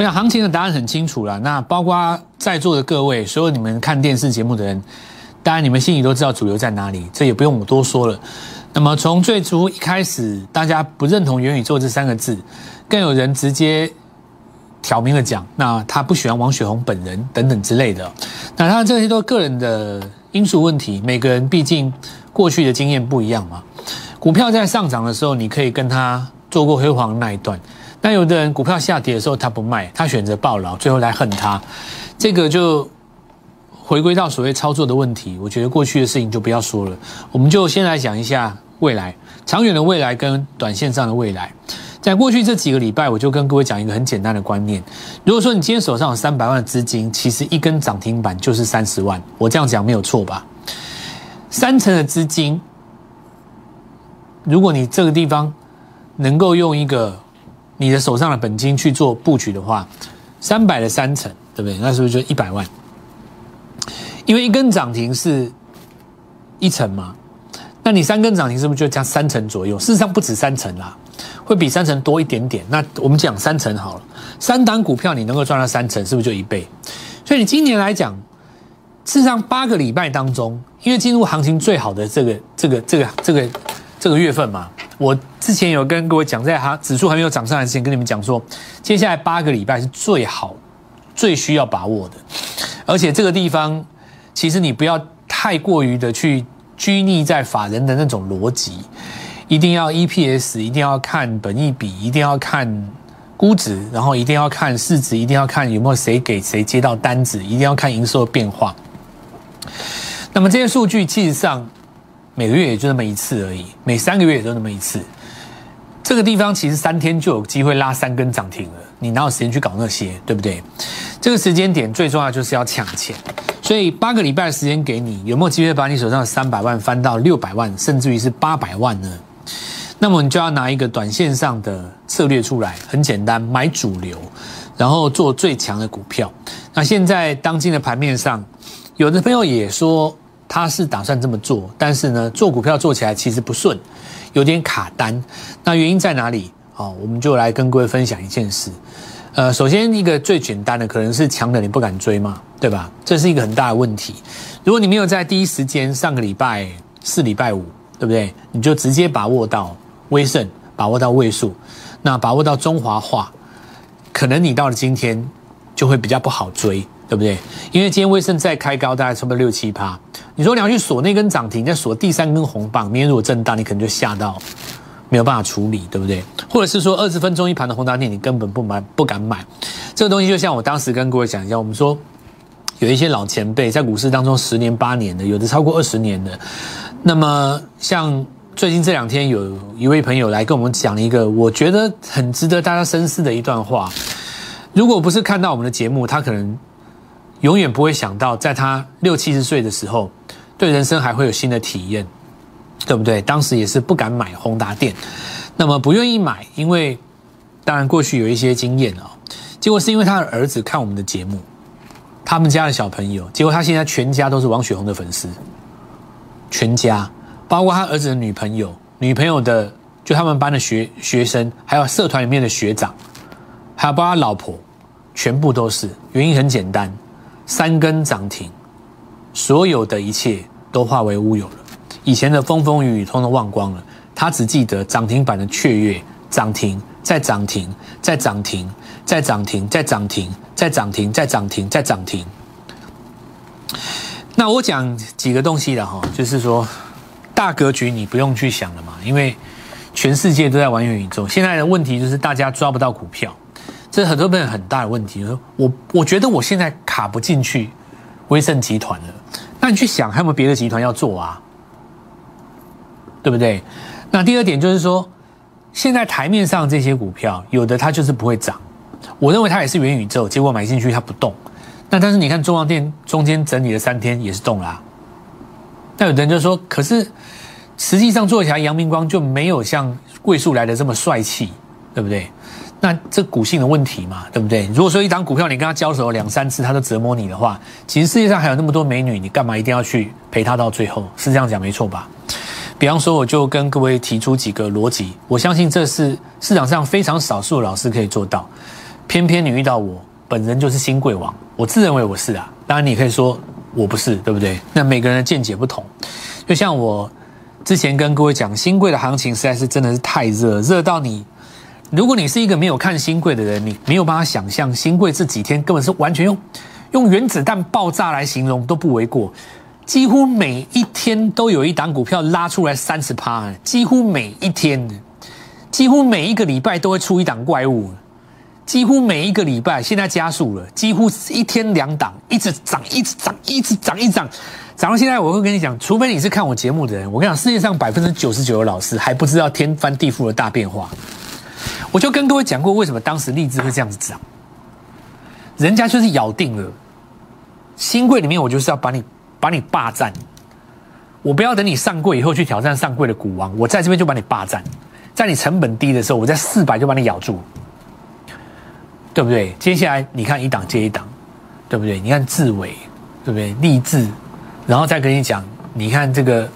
我想行情的答案很清楚了。那包括在座的各位，所有你们看电视节目的人，当然你们心里都知道主流在哪里，这也不用我多说了。那么从最初一开始，大家不认同元宇宙这三个字，更有人直接挑明了讲，那他不喜欢王雪红本人等等之类的。那当然这些都个人的因素问题，每个人毕竟过去的经验不一样嘛。股票在上涨的时候，你可以跟他做过辉煌那一段。那有的人股票下跌的时候，他不卖，他选择暴牢，最后来恨他。这个就回归到所谓操作的问题。我觉得过去的事情就不要说了，我们就先来讲一下未来，长远的未来跟短线上的未来。在过去这几个礼拜，我就跟各位讲一个很简单的观念：如果说你今天手上有三百万的资金，其实一根涨停板就是三十万。我这样讲没有错吧？三成的资金，如果你这个地方能够用一个你的手上的本金去做布局的话，三百的三成，对不对？那是不是就一百万？因为一根涨停是一成嘛，那你三根涨停是不是就加三成左右？事实上不止三成啦，会比三成多一点点。那我们讲三成好了，三档股票你能够赚到三成，是不是就一倍？所以你今年来讲，事实上八个礼拜当中，因为进入行情最好的这个、这个、这个、这个、这个月份嘛。我之前有跟各位讲，在哈指数还没有涨上来之前，跟你们讲说，接下来八个礼拜是最好、最需要把握的。而且这个地方，其实你不要太过于的去拘泥在法人的那种逻辑，一定要 EPS，一定要看本益比，一定要看估值，然后一定要看市值，一定要看有没有谁给谁接到单子，一定要看营收的变化。那么这些数据，其实上。每个月也就那么一次而已，每三个月也就那么一次。这个地方其实三天就有机会拉三根涨停了，你哪有时间去搞那些，对不对？这个时间点最重要就是要抢钱，所以八个礼拜的时间给你，有没有机会把你手上的三百万翻到六百万，甚至于是八百万呢？那么你就要拿一个短线上的策略出来，很简单，买主流，然后做最强的股票。那现在当今的盘面上，有的朋友也说。他是打算这么做，但是呢，做股票做起来其实不顺，有点卡单。那原因在哪里？哦，我们就来跟各位分享一件事。呃，首先一个最简单的，可能是强的你不敢追嘛，对吧？这是一个很大的问题。如果你没有在第一时间，上个礼拜四、礼拜五，对不对？你就直接把握到威盛，把握到位数，那把握到中华化，可能你到了今天就会比较不好追。对不对？因为今天威盛再开高，大概差不多六七趴。你说你要去锁那根涨停，再锁第三根红棒，明天如果震荡，你可能就吓到没有办法处理，对不对？或者是说二十分钟一盘的宏达电，你根本不买，不敢买。这个东西就像我当时跟各位讲一下，我们说有一些老前辈在股市当中十年八年的，有的超过二十年的。那么像最近这两天，有一位朋友来跟我们讲一个我觉得很值得大家深思的一段话。如果不是看到我们的节目，他可能。永远不会想到，在他六七十岁的时候，对人生还会有新的体验，对不对？当时也是不敢买宏达电，那么不愿意买，因为当然过去有一些经验啊。结果是因为他的儿子看我们的节目，他们家的小朋友，结果他现在全家都是王雪红的粉丝，全家，包括他儿子的女朋友、女朋友的，就他们班的学学生，还有社团里面的学长，还有包括他老婆，全部都是。原因很简单。三根涨停，所有的一切都化为乌有了。以前的风风雨雨通通忘光了，他只记得涨停板的雀跃，涨停再涨停，再涨停，再涨停，再涨停，再涨停，再涨停，再涨停。那我讲几个东西的哈，就是说大格局你不用去想了嘛，因为全世界都在玩元宇宙。现在的问题就是大家抓不到股票。这是很多朋友很大的问题。我我觉得我现在卡不进去威盛集团了。那你去想，还有没有别的集团要做啊？对不对？那第二点就是说，现在台面上这些股票，有的它就是不会涨。我认为它也是元宇宙，结果买进去它不动。那但是你看中央电中间整理了三天也是动啦。那有的人就说，可是实际上做起来，阳明光就没有像贵树来的这么帅气，对不对？那这股性的问题嘛，对不对？如果说一张股票你跟他交手两三次，他都折磨你的话，其实世界上还有那么多美女，你干嘛一定要去陪他到最后？是这样讲没错吧？比方说，我就跟各位提出几个逻辑，我相信这是市场上非常少数的老师可以做到。偏偏你遇到我本人就是新贵王，我自认为我是啊，当然你可以说我不是，对不对？那每个人的见解不同，就像我之前跟各位讲，新贵的行情实在是真的是太热，热到你，如果你是一个没有看新贵的人，你没有办法想象新贵这几天根本是完全用用原子弹爆炸来形容都不为过。几乎每一天都有一档股票拉出来三十趴，几乎每一天，几乎每一个礼拜都会出一档怪物，几乎每一个礼拜现在加速了，几乎一天两档，一直涨，一直涨，一直涨，一直涨，涨到现在，我会跟你讲，除非你是看我节目的人，我跟你讲，世界上百分之九十九的老师还不知道天翻地覆的大变化。我就跟各位讲过，为什么当时荔枝会这样子涨，人家就是咬定了新贵里面，我就是要把你。把你霸占，我不要等你上柜以后去挑战上柜的股王，我在这边就把你霸占，在你成本低的时候，我在四百就把你咬住，对不对？接下来你看一档接一档，对不对？你看志伟，对不对？励志，然后再跟你讲，你看这个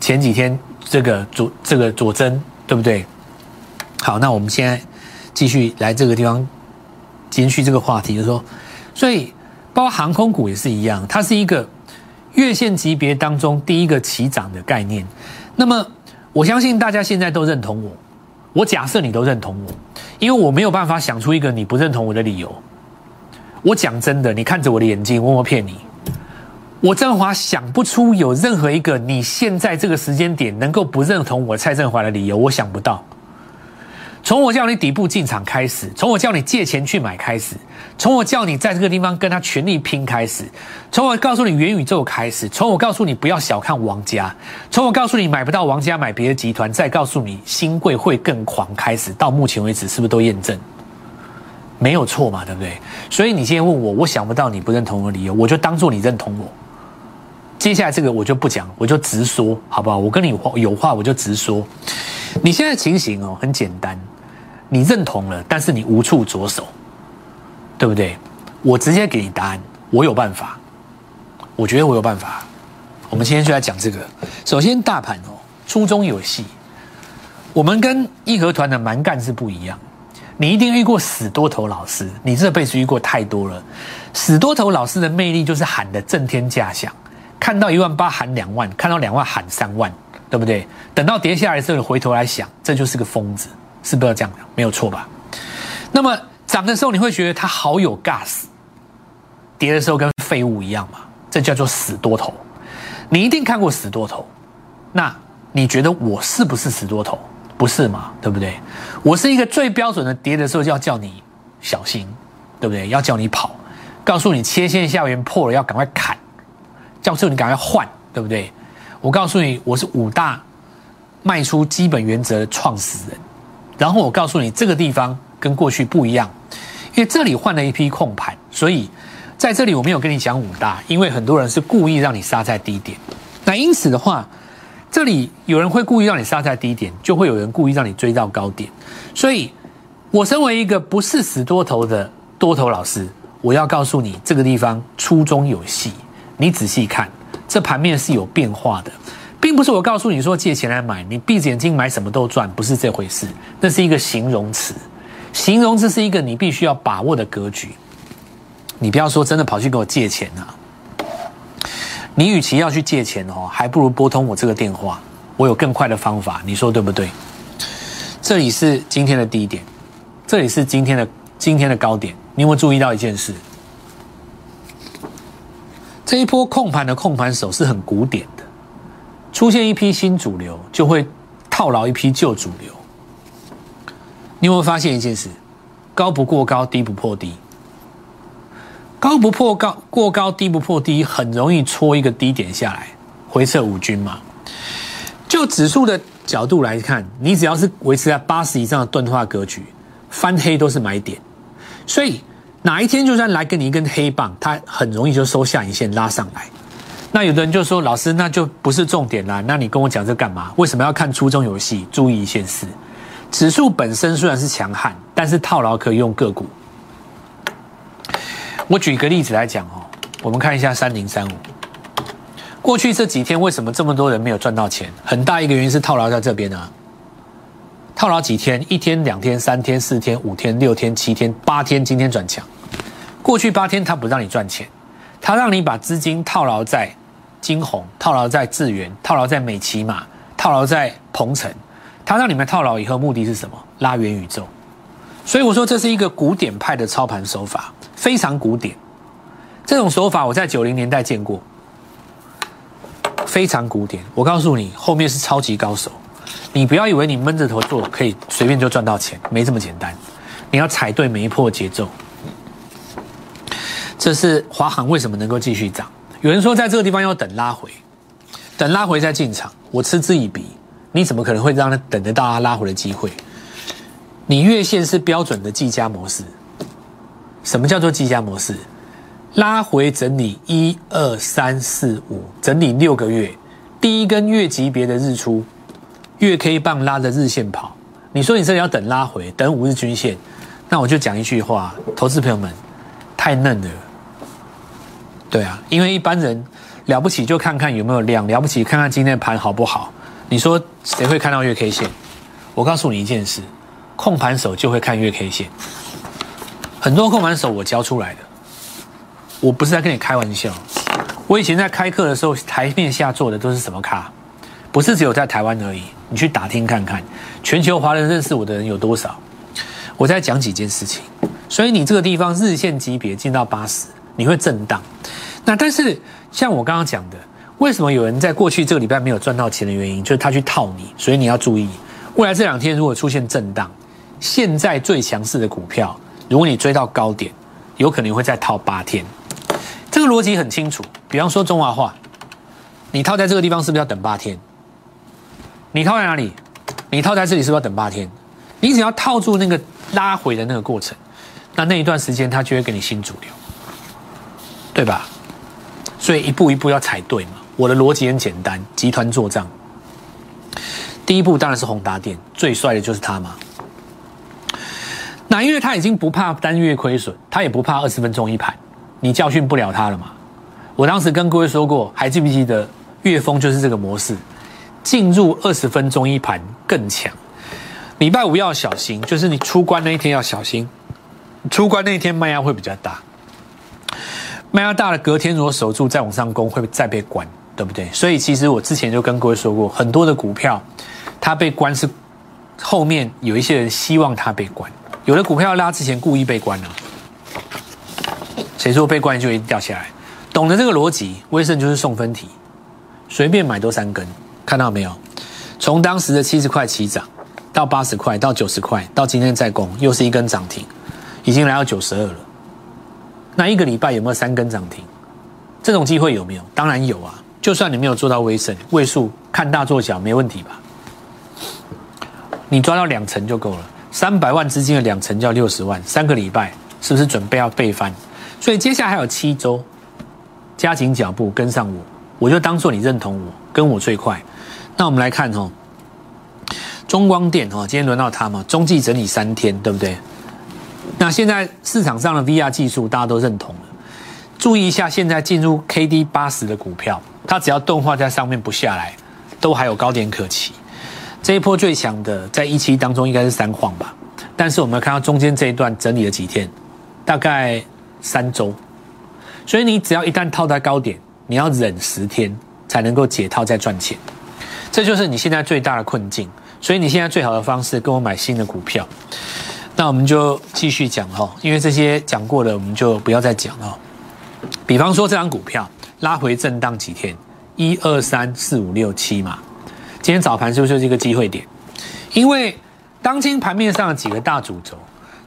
前几天这个左这个左真，对不对？好，那我们现在继续来这个地方，延续这个话题，就是说，所以包括航空股也是一样，它是一个。月线级别当中第一个起涨的概念，那么我相信大家现在都认同我。我假设你都认同我，因为我没有办法想出一个你不认同我的理由。我讲真的，你看着我的眼睛，我没骗你。我振华想不出有任何一个你现在这个时间点能够不认同我蔡振华的理由，我想不到。从我叫你底部进场开始，从我叫你借钱去买开始，从我叫你在这个地方跟他全力拼开始，从我告诉你元宇宙开始，从我告诉你不要小看王家，从我告诉你买不到王家买别的集团，再告诉你新贵会更狂开始，到目前为止是不是都验证？没有错嘛，对不对？所以你今天问我，我想不到你不认同的理由，我就当做你认同我。接下来这个我就不讲，我就直说，好不好？我跟你有话我就直说。你现在情形哦，很简单。你认同了，但是你无处着手，对不对？我直接给你答案，我有办法，我觉得我有办法。我们今天就来讲这个。首先，大盘哦，初中有戏。我们跟义和团的蛮干是不一样。你一定遇过死多头老师，你这辈子遇过太多了。死多头老师的魅力就是喊的震天价响，看到一万八喊两万，看到两万喊三万，对不对？等到跌下来之后，回头来想，这就是个疯子。是不是这样的？没有错吧？那么涨的时候你会觉得它好有 gas，跌的时候跟废物一样嘛？这叫做死多头。你一定看过死多头，那你觉得我是不是死多头？不是嘛？对不对？我是一个最标准的跌的时候就要叫你小心，对不对？要叫你跑，告诉你切线下缘破了要赶快砍，叫诉你赶快换，对不对？我告诉你，我是五大卖出基本原则的创始人。然后我告诉你，这个地方跟过去不一样，因为这里换了一批控盘，所以在这里我没有跟你讲五大，因为很多人是故意让你杀在低点。那因此的话，这里有人会故意让你杀在低点，就会有人故意让你追到高点。所以，我身为一个不是死多头的多头老师，我要告诉你，这个地方初中有戏，你仔细看，这盘面是有变化的。并不是我告诉你说借钱来买，你闭着眼睛买什么都赚，不是这回事。那是一个形容词，形容词是一个你必须要把握的格局。你不要说真的跑去给我借钱啊！你与其要去借钱哦，还不如拨通我这个电话，我有更快的方法。你说对不对？这里是今天的低点，这里是今天的今天的高点。你有没有注意到一件事？这一波控盘的控盘手是很古典。出现一批新主流，就会套牢一批旧主流。你有没有发现一件事？高不过高，低不破低。高不破高，过高低不破低，很容易戳一个低点下来，回撤五均嘛。就指数的角度来看，你只要是维持在八十以上的钝化格局，翻黑都是买点。所以哪一天就算来给你一根黑棒，它很容易就收下影线拉上来。那有的人就说：“老师，那就不是重点啦。那你跟我讲这干嘛？为什么要看初中游戏？注意一件事：指数本身虽然是强悍，但是套牢可以用个股。我举个例子来讲哦，我们看一下三零三五。过去这几天为什么这么多人没有赚到钱？很大一个原因是套牢在这边啊。套牢几天？一天、两天、三天、四天、五天、六天、七天、八天，今天转强。过去八天它不让你赚钱，它让你把资金套牢在金红、套牢在智源、套牢在美骑马、套牢在鹏程。他让你们套牢以后，目的是什么？拉元宇宙。所以我说这是一个古典派的操盘手法，非常古典。这种手法我在九零年代见过，非常古典。我告诉你，后面是超级高手。你不要以为你闷着头做可以随便就赚到钱，没这么简单。你要踩对每一波节奏。这是华航为什么能够继续涨？有人说在这个地方要等拉回，等拉回再进场，我嗤之以鼻。你怎么可能会让他等得到他拉回的机会？你月线是标准的计价模式。什么叫做计价模式？拉回整理一二三四五，整理六个月，第一根月级别的日出。月 K 棒拉着日线跑，你说你这里要等拉回，等五日均线，那我就讲一句话，投资朋友们，太嫩了。对啊，因为一般人了不起就看看有没有量，了不起看看今天盘好不好。你说谁会看到月 K 线？我告诉你一件事，控盘手就会看月 K 线。很多控盘手我教出来的，我不是在跟你开玩笑。我以前在开课的时候，台面下做的都是什么卡？不是只有在台湾而已，你去打听看看，全球华人认识我的人有多少？我在讲几件事情，所以你这个地方日线级别进到八十，你会震荡。那但是像我刚刚讲的，为什么有人在过去这个礼拜没有赚到钱的原因，就是他去套你，所以你要注意，未来这两天如果出现震荡，现在最强势的股票，如果你追到高点，有可能会再套八天。这个逻辑很清楚，比方说中华化，你套在这个地方是不是要等八天？你套在哪里？你套在这里是不是要等八天？你只要套住那个拉回的那个过程，那那一段时间它就会给你新主流，对吧？所以一步一步要踩对嘛。我的逻辑很简单，集团做账。第一步当然是宏达电，最帅的就是他嘛。那因为他已经不怕单月亏损，他也不怕二十分钟一盘，你教训不了他了嘛。我当时跟各位说过，还记不记得岳峰就是这个模式。进入二十分钟一盘更强，礼拜五要小心，就是你出关那一天要小心。出关那一天卖压会比较大，卖压大了，隔天如果守住再往上攻，会再被关，对不对？所以其实我之前就跟各位说过，很多的股票它被关是后面有一些人希望它被关，有的股票拉之前故意被关了，谁说被关就一定掉下来？懂得这个逻辑，威盛就是送分题，随便买都三根。看到没有？从当时的七十块起涨，到八十块，到九十块，到今天再攻，又是一根涨停，已经来到九十二了。那一个礼拜有没有三根涨停？这种机会有没有？当然有啊！就算你没有做到微升位数，看大做小没问题吧？你抓到两成就够了，三百万资金的两成叫六十万，三个礼拜是不是准备要倍翻？所以接下来还有七周，加紧脚步跟上我，我就当做你认同我，跟我最快。那我们来看哦，中光电哦，今天轮到它嘛，中继整理三天，对不对？那现在市场上的 VR 技术大家都认同了，注意一下，现在进入 KD 八十的股票，它只要动画在上面不下来，都还有高点可期。这一波最强的在一期当中应该是三晃吧，但是我们看到中间这一段整理了几天，大概三周，所以你只要一旦套在高点，你要忍十天才能够解套再赚钱。这就是你现在最大的困境，所以你现在最好的方式跟我买新的股票。那我们就继续讲哈，因为这些讲过的我们就不要再讲了。比方说这张股票拉回震荡几天，一二三四五六七嘛，今天早盘是不是就是一个机会点？因为当今盘面上的几个大主轴，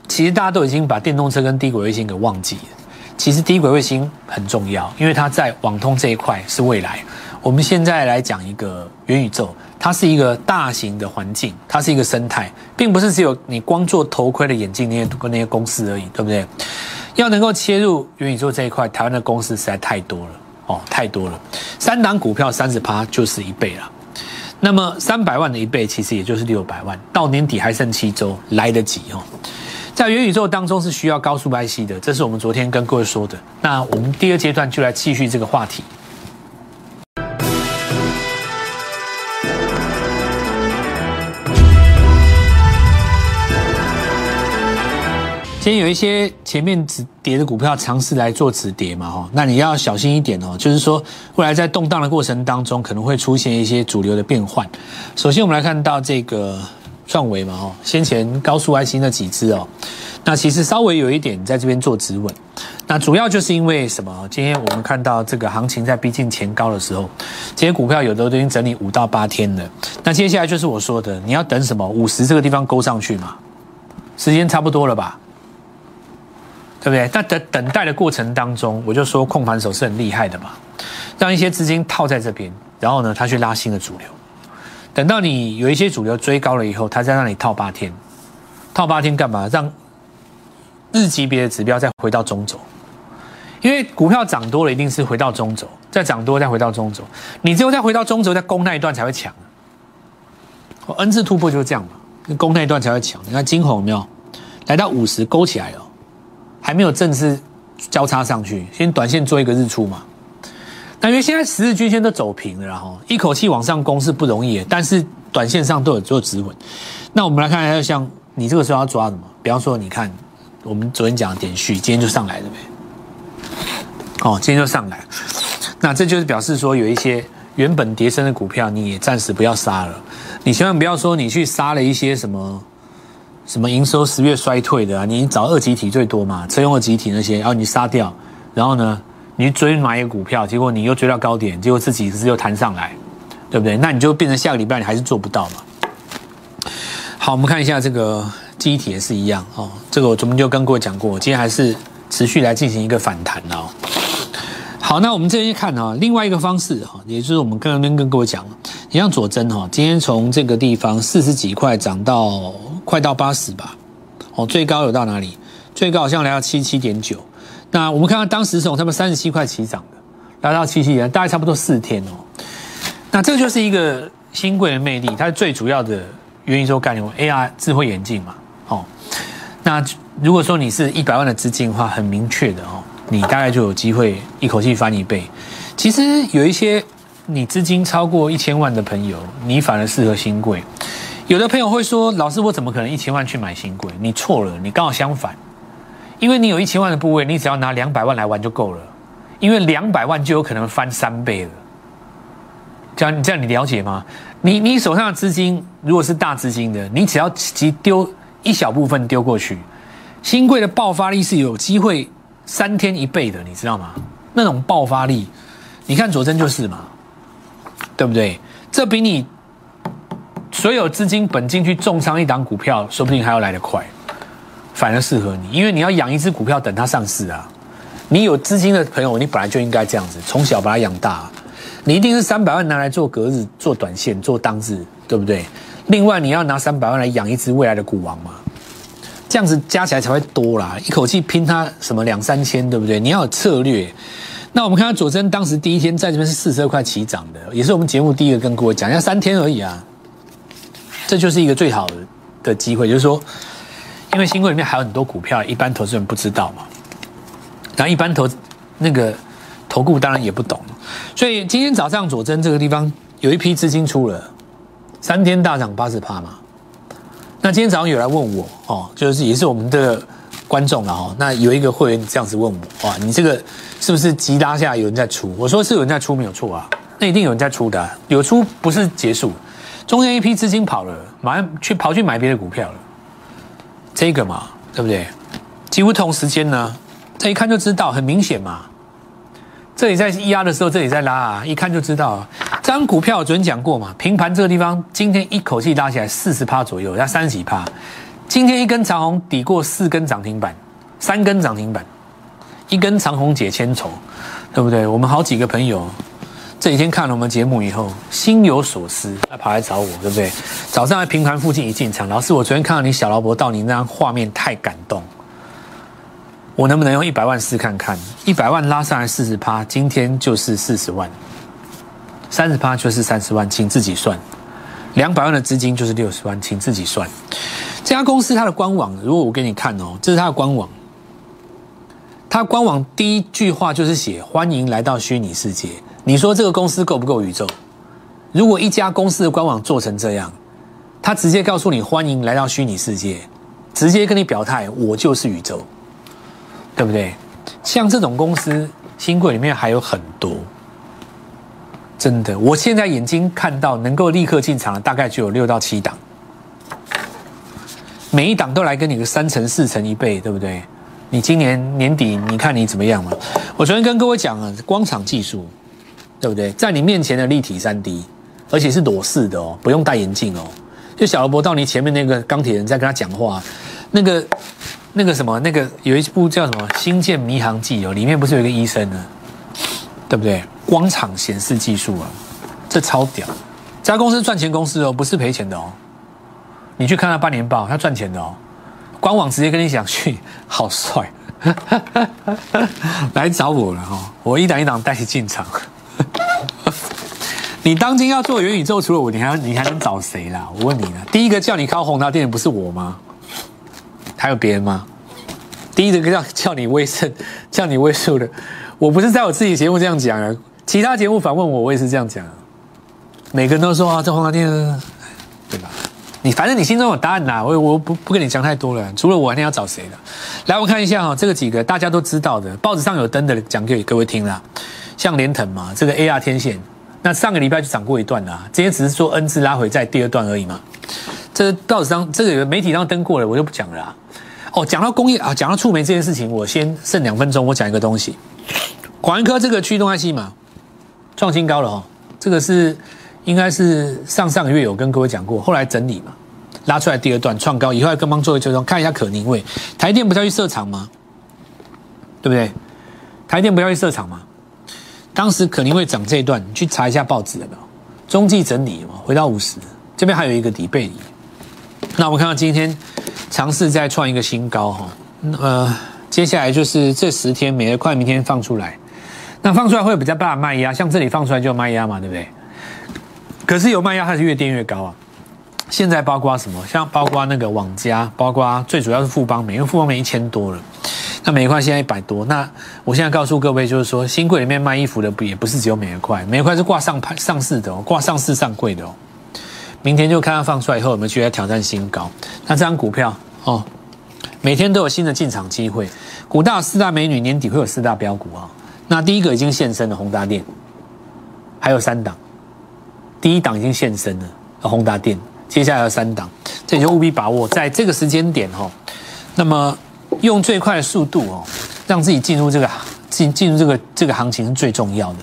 其实大家都已经把电动车跟低轨卫星给忘记了。其实低轨卫星很重要，因为它在网通这一块是未来。我们现在来讲一个元宇宙，它是一个大型的环境，它是一个生态，并不是只有你光做头盔的眼镜那些跟那些公司而已，对不对？要能够切入元宇宙这一块，台湾的公司实在太多了哦，太多了。三档股票三十趴就是一倍了，那么三百万的一倍其实也就是六百万，到年底还剩七周，来得及哦。在元宇宙当中是需要高速 IC 的，这是我们昨天跟各位说的。那我们第二阶段就来继续这个话题。天有一些前面止跌的股票尝试来做止跌嘛，哈，那你要小心一点哦。就是说，未来在动荡的过程当中，可能会出现一些主流的变换。首先，我们来看到这个创维嘛，哦，先前高速 IC 那几只哦，那其实稍微有一点在这边做止稳。那主要就是因为什么？今天我们看到这个行情在逼近前高的时候，这些股票有的都已经整理五到八天了。那接下来就是我说的，你要等什么？五十这个地方勾上去嘛，时间差不多了吧？对不对？那等等待的过程当中，我就说控盘手是很厉害的嘛，让一些资金套在这边，然后呢，他去拉新的主流。等到你有一些主流追高了以后，他再让你套八天，套八天干嘛？让日级别的指标再回到中轴，因为股票涨多了，一定是回到中轴，再涨多再回到中轴，你只有再回到中轴，再攻那一段才会强。我 N 字突破就是这样嘛，攻那一段才会强。你看金红有没有来到五十勾起来了？还没有正式交叉上去，先短线做一个日出嘛。但因为现在十日均线都走平了，然后一口气往上攻是不容易，但是短线上都有做止稳。那我们来看一下，像你这个时候要抓什么？比方说，你看我们昨天讲的点序，今天就上来了呗。哦，今天就上来，那这就是表示说，有一些原本跌升的股票，你也暂时不要杀了。你千万不要说你去杀了一些什么。什么营收十月衰退的啊？你找二级体最多嘛？车用二级体那些，然后你杀掉，然后呢，你追买一个股票，结果你又追到高点，结果自己是又弹上来，对不对？那你就变成下个礼拜你还是做不到嘛。好，我们看一下这个机体也是一样哦。这个我昨天就跟各位讲过，今天还是持续来进行一个反弹哦。好，那我们这边看啊，另外一个方式哈，也就是我们刚刚跟各位讲了，你像左真哈，今天从这个地方四十几块涨到。快到八十吧，哦，最高有到哪里？最高好像来到七七点九。那我们看看当时从他们三十七块起涨的，来到七七点，大概差不多四天哦。那这就是一个新贵的魅力，它最主要的元宇宙概念，AR 智慧眼镜嘛。哦，那如果说你是一百万的资金的话，很明确的哦，你大概就有机会一口气翻一倍。其实有一些你资金超过一千万的朋友，你反而适合新贵。有的朋友会说：“老师，我怎么可能一千万去买新贵？”你错了，你刚好相反，因为你有一千万的部位，你只要拿两百万来玩就够了，因为两百万就有可能翻三倍了。这样，这样你了解吗？你你手上的资金如果是大资金的，你只要其丢一小部分丢过去，新贵的爆发力是有机会三天一倍的，你知道吗？那种爆发力，你看佐证就是嘛，对不对？这比你。所有资金本金去重仓一档股票，说不定还要来得快，反而适合你，因为你要养一只股票等它上市啊。你有资金的朋友，你本来就应该这样子，从小把它养大。你一定是三百万拿来做隔日、做短线、做当日，对不对？另外你要拿三百万来养一只未来的股王嘛，这样子加起来才会多啦。一口气拼它什么两三千，对不对？你要有策略。那我们看到佐真当时第一天在这边是四十二块起涨的，也是我们节目第一个跟各位讲，要三天而已啊。这就是一个最好的的机会，就是说，因为新贵里面还有很多股票，一般投资人不知道嘛，然后一般投那个投顾当然也不懂，所以今天早上佐证这个地方有一批资金出了，三天大涨八十趴嘛。那今天早上有来问我哦，就是也是我们的观众了哦，那有一个会员这样子问我，哇，你这个是不是急拉下有人在出？我说是有人在出没有错啊，那一定有人在出的，有出不是结束。中间一批资金跑了，马上去跑去买别的股票了，这个嘛，对不对？几乎同时间呢，这一看就知道，很明显嘛。这里在压的时候，这里在拉啊，一看就知道。这张股票我昨天讲过嘛，平盘这个地方，今天一口气拉起来四十趴左右，要三十几趴。今天一根长红抵过四根涨停板，三根涨停板，一根长红解千愁，对不对？我们好几个朋友。这几天看了我们节目以后，心有所思，他跑来找我，对不对？早上在平盘附近一进场，老师，我昨天看到你小老婆到你那张画面太感动，我能不能用一百万试看看？一百万拉上来四十趴，今天就是四十万，三十趴就是三十万，请自己算。两百万的资金就是六十万，请自己算。这家公司它的官网，如果我给你看哦，这是它的官网，它官网第一句话就是写欢迎来到虚拟世界。你说这个公司够不够宇宙？如果一家公司的官网做成这样，他直接告诉你欢迎来到虚拟世界，直接跟你表态，我就是宇宙，对不对？像这种公司，新贵里面还有很多，真的，我现在眼睛看到能够立刻进场的，大概就有六到七档，每一档都来跟你个三成、四成、一倍，对不对？你今年年底你看你怎么样嘛？我昨天跟各位讲了，光场技术，对不对？在你面前的立体三 D，而且是裸视的哦，不用戴眼镜哦。就小罗伯到你前面那个钢铁人在跟他讲话，那个那个什么，那个有一部叫什么《星舰迷航记》哦，里面不是有一个医生呢，对不对？光场显示技术啊，这超屌！这家公司赚钱公司哦，不是赔钱的哦。你去看他半年报，他赚钱的哦。官网直接跟你讲去，好帅，来找我了哈，我一档一档带你进场。你当今要做元宇宙，除了我，你还你还能找谁啦？我问你呢，第一个叫你靠宏达电的不是我吗？还有别人吗？第一个叫叫你威盛、叫你威数的，我不是在我自己节目这样讲啊，其他节目反问我，我也是这样讲。每个人都说啊，这宏达电，对吧？你反正你心中有答案啦，我我不不跟你讲太多了。除了我，还定要找谁的？来，我看一下哈，这个几个大家都知道的，报纸上有登的，讲给各位听啦。像联腾嘛，这个 AR 天线。那上个礼拜就涨过一段啦，今天只是说 N 字拉回在第二段而已嘛。这报纸上这个媒体上登过了，我就不讲了。哦，讲到工业啊，讲到触媒这件事情，我先剩两分钟，我讲一个东西。广安科这个驱动 IC 嘛，创新高了哈。这个是应该是上上个月有跟各位讲过，后来整理嘛，拉出来第二段创高，以后要跟帮做一追踪，看一下可宁位。台电不是要去设厂吗？对不对？台电不要去设厂吗？当时肯定会涨这一段，你去查一下报纸有没有中继整理嘛？回到五十，这边还有一个底背离。那我们看到今天尝试再创一个新高哈，呃，接下来就是这十天，每日快明天放出来，那放出来会比较大的卖压，像这里放出来就有卖压嘛，对不对？可是有卖压它是越垫越高啊。现在包括什么？像包括那个网家，包括最主要是富邦美，因为富邦美一千多了。那美块现在一百多，那我现在告诉各位，就是说新柜里面卖衣服的不也不是只有美块，美块是挂上牌上市的哦，挂上市上柜的哦。明天就看它放出来以后，有没有觉得挑战新高？那这张股票哦，每天都有新的进场机会。股大四大美女年底会有四大标股啊。那第一个已经现身的宏达电，还有三档，第一档已经现身了，宏达电，接下来有三档，这你就务必把握在这个时间点哦。那么。用最快的速度哦，让自己进入这个进进入这个这个行情是最重要的。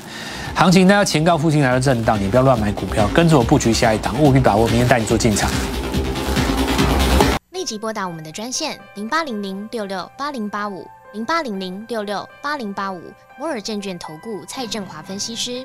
行情大家前高附近来到震荡，你不要乱买股票，跟着我布局下一档，务必把握，明天带你做进场。立即拨打我们的专线零八零零六六八零八五零八零零六六八零八五摩尔证券投顾蔡振华分析师。